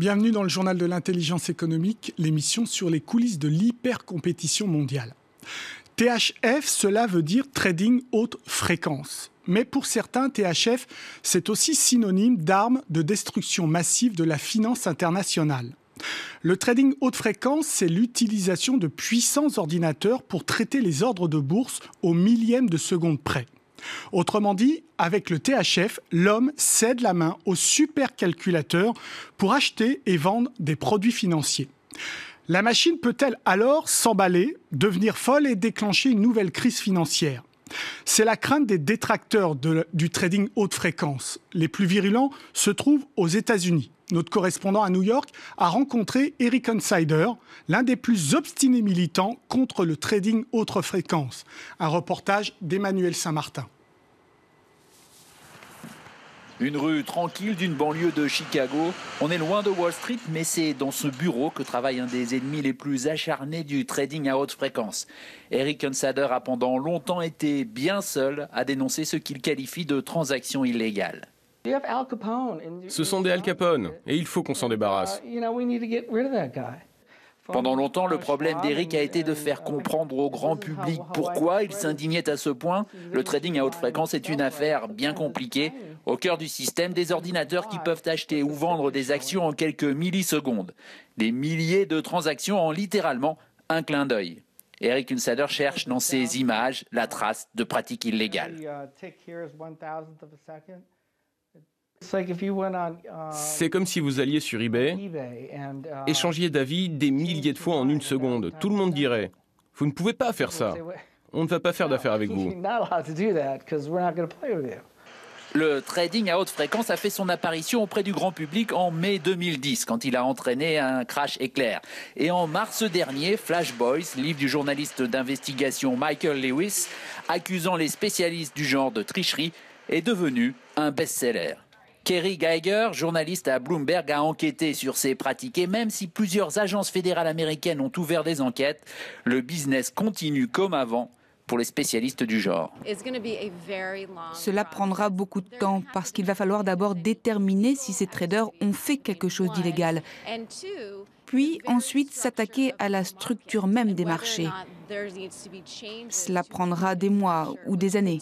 Bienvenue dans le journal de l'intelligence économique, l'émission sur les coulisses de l'hypercompétition mondiale. THF, cela veut dire trading haute fréquence. Mais pour certains, THF, c'est aussi synonyme d'arme de destruction massive de la finance internationale. Le trading haute fréquence, c'est l'utilisation de puissants ordinateurs pour traiter les ordres de bourse au millième de seconde près. Autrement dit, avec le THF, l'homme cède la main au supercalculateur pour acheter et vendre des produits financiers. La machine peut-elle alors s'emballer, devenir folle et déclencher une nouvelle crise financière? C'est la crainte des détracteurs du trading haute fréquence. Les plus virulents se trouvent aux États-Unis. Notre correspondant à New York a rencontré Eric Insider, l'un des plus obstinés militants contre le trading haute fréquence. Un reportage d'Emmanuel Saint-Martin. Une rue tranquille d'une banlieue de Chicago. On est loin de Wall Street, mais c'est dans ce bureau que travaille un des ennemis les plus acharnés du trading à haute fréquence. Eric Unsader a pendant longtemps été bien seul à dénoncer ce qu'il qualifie de transactions illégales. Ce sont des Al Capone et il faut qu'on s'en débarrasse. Uh, pendant longtemps, le problème d'Eric a été de faire comprendre au grand public pourquoi il s'indignait à ce point. Le trading à haute fréquence est une affaire bien compliquée. Au cœur du système, des ordinateurs qui peuvent acheter ou vendre des actions en quelques millisecondes. Des milliers de transactions en littéralement un clin d'œil. Eric Unsader cherche dans ces images la trace de pratiques illégales. C'est comme si vous alliez sur eBay, échangiez d'avis des milliers de fois en une seconde. Tout le monde dirait, vous ne pouvez pas faire ça. On ne va pas faire d'affaires avec vous. Le trading à haute fréquence a fait son apparition auprès du grand public en mai 2010, quand il a entraîné un crash éclair. Et en mars dernier, Flash Boys, livre du journaliste d'investigation Michael Lewis, accusant les spécialistes du genre de tricherie, est devenu un best-seller. Kerry Geiger, journaliste à Bloomberg, a enquêté sur ces pratiques et même si plusieurs agences fédérales américaines ont ouvert des enquêtes, le business continue comme avant pour les spécialistes du genre. Cela prendra beaucoup de temps parce qu'il va falloir d'abord déterminer si ces traders ont fait quelque chose d'illégal, puis ensuite s'attaquer à la structure même des marchés. Cela prendra des mois ou des années.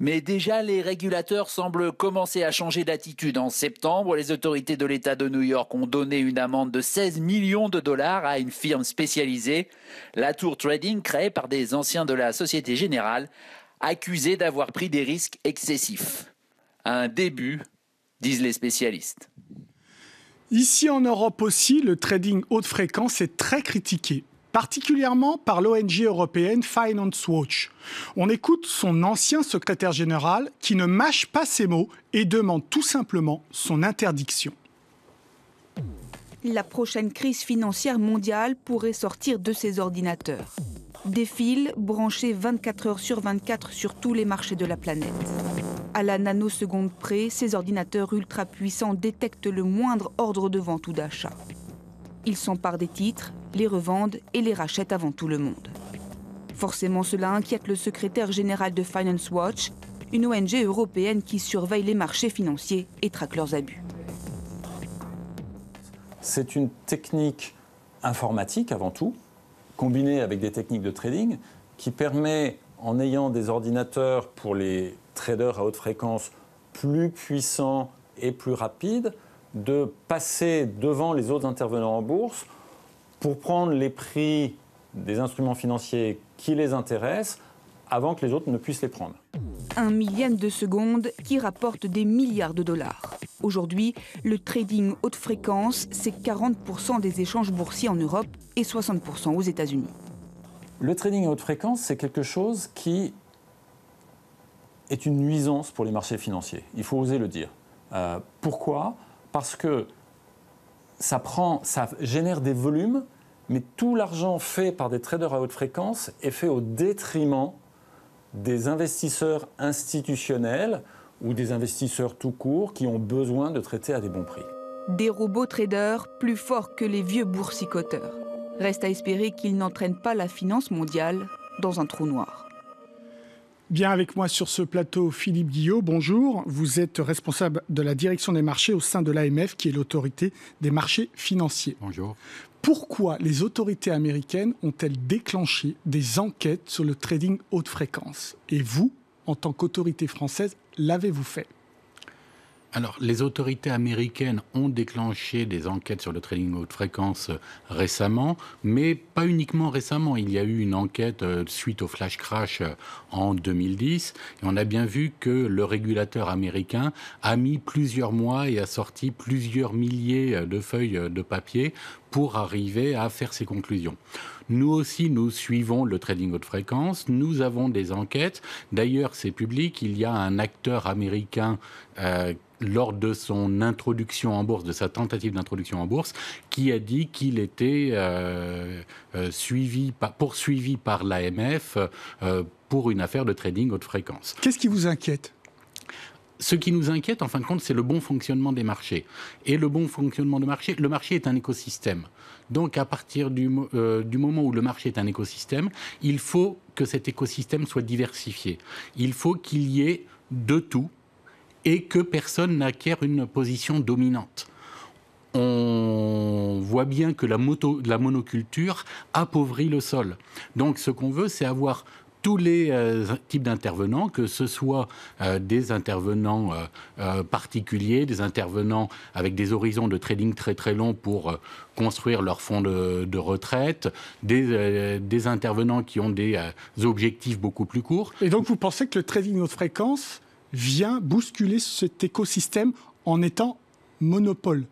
Mais déjà, les régulateurs semblent commencer à changer d'attitude. En septembre, les autorités de l'État de New York ont donné une amende de 16 millions de dollars à une firme spécialisée, la Tour Trading, créée par des anciens de la Société Générale, accusés d'avoir pris des risques excessifs. Un début, disent les spécialistes. Ici en Europe aussi, le trading haute fréquence est très critiqué particulièrement par l'ONG européenne Finance Watch. On écoute son ancien secrétaire général qui ne mâche pas ses mots et demande tout simplement son interdiction. La prochaine crise financière mondiale pourrait sortir de ces ordinateurs. Des fils branchés 24 heures sur 24 sur tous les marchés de la planète. À la nanoseconde près, ces ordinateurs ultra puissants détectent le moindre ordre de vente ou d'achat. Ils s'emparent des titres, les revendent et les rachètent avant tout le monde. Forcément, cela inquiète le secrétaire général de Finance Watch, une ONG européenne qui surveille les marchés financiers et traque leurs abus. C'est une technique informatique avant tout, combinée avec des techniques de trading, qui permet, en ayant des ordinateurs pour les traders à haute fréquence plus puissants et plus rapides, de passer devant les autres intervenants en bourse pour prendre les prix des instruments financiers qui les intéressent avant que les autres ne puissent les prendre. Un millième de seconde qui rapporte des milliards de dollars. Aujourd'hui, le trading haute fréquence, c'est 40% des échanges boursiers en Europe et 60% aux États-Unis. Le trading à haute fréquence, c'est quelque chose qui est une nuisance pour les marchés financiers. Il faut oser le dire. Euh, pourquoi? Parce que ça, prend, ça génère des volumes, mais tout l'argent fait par des traders à haute fréquence est fait au détriment des investisseurs institutionnels ou des investisseurs tout court qui ont besoin de traiter à des bons prix. Des robots traders plus forts que les vieux boursicoteurs. Reste à espérer qu'ils n'entraînent pas la finance mondiale dans un trou noir. Bien avec moi sur ce plateau, Philippe Guillot, bonjour. Vous êtes responsable de la direction des marchés au sein de l'AMF, qui est l'autorité des marchés financiers. Bonjour. Pourquoi les autorités américaines ont-elles déclenché des enquêtes sur le trading haute fréquence? Et vous, en tant qu'autorité française, l'avez-vous fait? Alors, les autorités américaines ont déclenché des enquêtes sur le trading haute fréquence euh, récemment, mais pas uniquement récemment. Il y a eu une enquête euh, suite au flash crash euh, en 2010, et on a bien vu que le régulateur américain a mis plusieurs mois et a sorti plusieurs milliers de feuilles de papier pour arriver à faire ses conclusions. Nous aussi, nous suivons le trading haute fréquence. Nous avons des enquêtes. D'ailleurs, c'est public. Il y a un acteur américain lors de son introduction en bourse, de sa tentative d'introduction en bourse, qui a dit qu'il était euh, euh, suivi, poursuivi par l'AMF euh, pour une affaire de trading haute fréquence. Qu'est-ce qui vous inquiète? Ce qui nous inquiète, en fin de compte, c'est le bon fonctionnement des marchés. Et le bon fonctionnement du marché, le marché est un écosystème. Donc, à partir du, du, moment où le marché est un écosystème, il faut que cet écosystème soit diversifié. Il faut qu'il y ait de tout et que personne n'acquiert une position dominante. On voit bien que la monoculture appauvrit le sol. Donc ce qu'on veut, c'est avoir tous les euh, types d'intervenants, que ce soit euh, des intervenants euh, particuliers, des intervenants avec des horizons de trading très très longs pour construire leur fonds de, retraite, des, des, intervenants qui ont des objectifs beaucoup plus courts. Et donc vous pensez que le trading haute fréquence vient bousculer cet écosystème en étant monopole,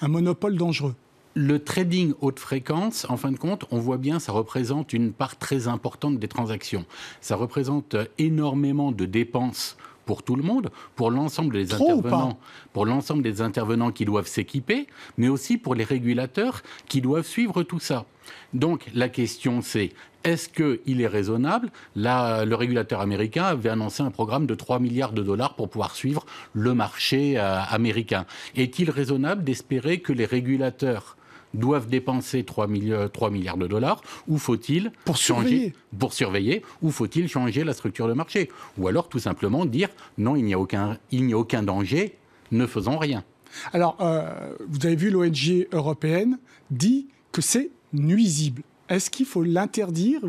un monopole dangereux? Le trading haute fréquence, en fin de compte, on voit bien, ça représente une part très importante des transactions. Ça représente énormément de dépenses pour tout le monde, pour l'ensemble des intervenants, pour l'ensemble des intervenants qui doivent s'équiper, mais aussi pour les régulateurs qui doivent suivre tout ça. Donc la question c'est est-ce qu'il est raisonnable? Là, le régulateur américain avait annoncé un programme de 3 milliards de dollars pour pouvoir suivre le marché euh, américain. Est-il raisonnable d'espérer que les régulateurs doivent dépenser 3, milliards de dollars ou faut-il pour surveiller. pour surveiller ou faut-il changer la structure de marché ou alors tout simplement dire non il n'y a aucun il n'y a aucun danger ne faisons rien. Alors euh, vous avez vu l'ONG européenne dit que c'est nuisible. Est-ce qu'il faut l'interdire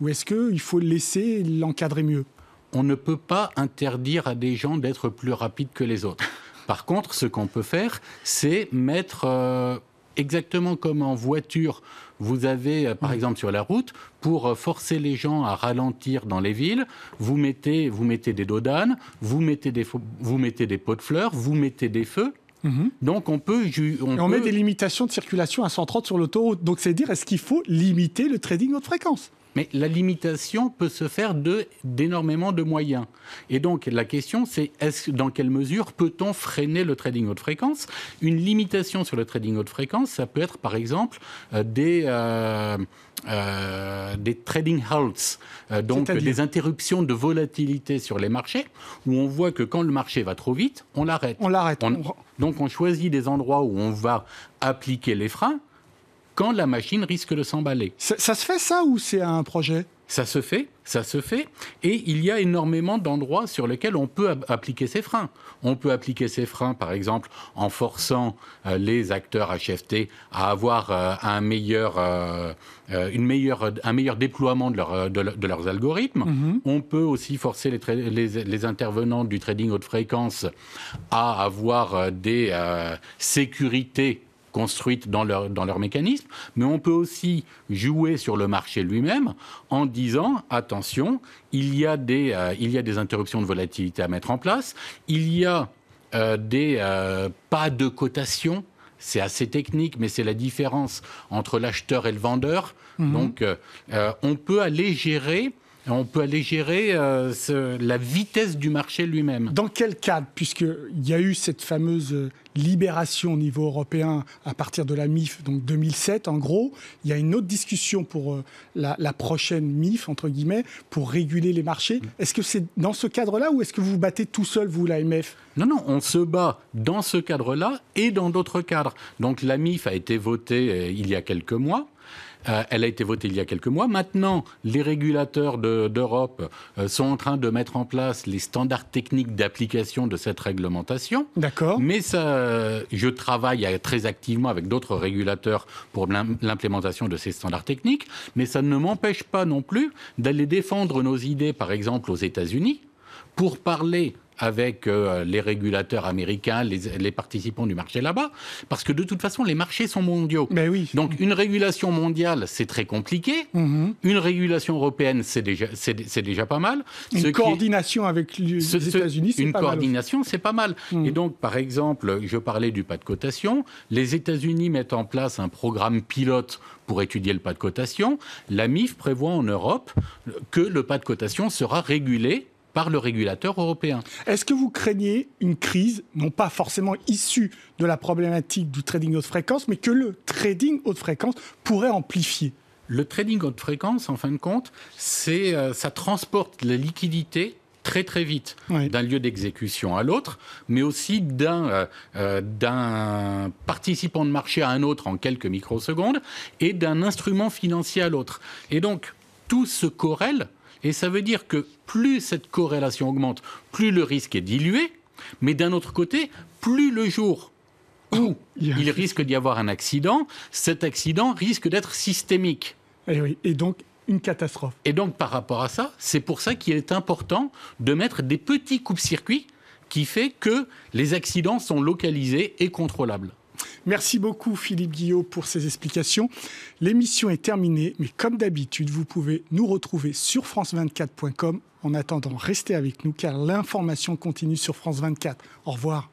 ou est-ce qu'il faut laisser l'encadrer mieux? On ne peut pas interdire à des gens d'être plus rapides que les autres. Par contre, ce qu'on peut faire, c'est mettre euh, exactement comme en voiture, vous avez, euh, par exemple, sur la route, pour euh, forcer les gens à ralentir dans les villes, vous mettez, vous mettez des dodanes, vous mettez des, vous mettez des pots de fleurs, vous mettez des feux. Mhm. Donc on peut... On, met des limitations de circulation à 130 sur l'autoroute. Donc c'est dire, est-ce qu'il faut limiter le trading haute fréquence? Mais la limitation peut se faire d'énormément de, moyens. Et donc la question, c'est est dans quelle mesure peut-on freiner le trading haute fréquence? Une limitation sur le trading haute fréquence, ça peut être par exemple euh, des, euh, euh, des trading halts, donc des interruptions de volatilité sur les marchés, où on voit que quand le marché va trop vite, on l'arrête. On l'arrête. Donc on choisit des endroits où on va appliquer les freins quand la machine risque de s'emballer. Ça, se fait ça ou c'est un projet? Ça se fait, ça se fait, et il y a énormément d'endroits sur lesquels on peut appliquer ces freins. On peut appliquer ces freins, par exemple, en forçant euh, les acteurs HFT à avoir euh, un, meilleur, euh, une meilleure, un meilleur déploiement de, leur, de, leurs algorithmes. Mm-hmm. On peut aussi forcer les, les, les, intervenants du trading haute fréquence à avoir des sécurités construites dans leur, dans leur mécanisme, mais on peut aussi jouer sur le marché lui-même en disant attention, il y, a des, euh, il y a des interruptions de volatilité à mettre en place, il y a euh, des euh, pas de cotation. C'est assez technique, mais c'est la différence entre l'acheteur et le vendeur. Mhm. Donc, on peut aller gérer on peut aller gérer euh, la vitesse du marché lui-même. Dans quel cadre? Puisqu'il y a eu cette fameuse euh, libération au niveau européen à partir de la MIF, donc 2007 en gros, il y a une autre discussion pour euh, la, prochaine MIF, entre guillemets, pour réguler les marchés. Mm. Est-ce que c'est dans ce cadre-là ou est-ce que vous vous battez tout seul, vous, l'AMF Non, non, on se bat dans ce cadre-là et dans d'autres cadres. Donc la MIF a été votée il y a quelques mois. Euh, elle a été votée il y a quelques mois. Maintenant, les régulateurs d'Europe euh, sont en train de mettre en place les standards techniques d'application de cette réglementation. D'accord. Mais ça, je travaille très activement avec d'autres régulateurs pour l'implémentation de ces standards techniques, mais ça ne m'empêche pas non plus d'aller défendre nos idées, par exemple aux États-Unis, pour parler avec euh, les régulateurs américains, les, participants du marché là-bas, parce que de toute façon, les marchés sont mondiaux. Mais oui. Donc une régulation mondiale, c'est très compliqué. Mhm. Une régulation européenne, c'est déjà, c'est, déjà pas mal. Une coordination avec les États-Unis, c'est pas mal. Une coordination, c'est pas mal. Mhm. Et donc, par exemple, je parlais du pas de cotation. Les États-Unis mettent en place un programme pilote pour étudier le pas de cotation. La MIF prévoit en Europe que le pas de cotation sera régulé par le régulateur européen. Est-ce que vous craignez une crise, non pas forcément issue de la problématique du trading haute fréquence, mais que le trading haute fréquence pourrait amplifier? Le trading haute fréquence, en fin de compte, c'est euh, ça transporte la liquidité très très vite d'un lieu d'exécution à l'autre, mais aussi euh, euh, d'un participant de marché à un autre en quelques microsecondes et d'un instrument financier à l'autre. Et donc tout se corrèle et ça veut dire que plus cette corrélation augmente, plus le risque est dilué, mais d'un autre côté, plus le jour où il risque d'y avoir un accident, cet accident risque d'être systémique. Et, eh oui, et donc une catastrophe. Et donc par rapport à ça, c'est pour ça qu'il est important de mettre des petits coups-circuits qui fait que les accidents sont localisés et contrôlables. Merci beaucoup Philippe Guillot pour ces explications. L'émission est terminée, mais comme d'habitude, vous pouvez nous retrouver sur france24.com. En attendant, restez avec nous car l'information continue sur France 24. Au revoir.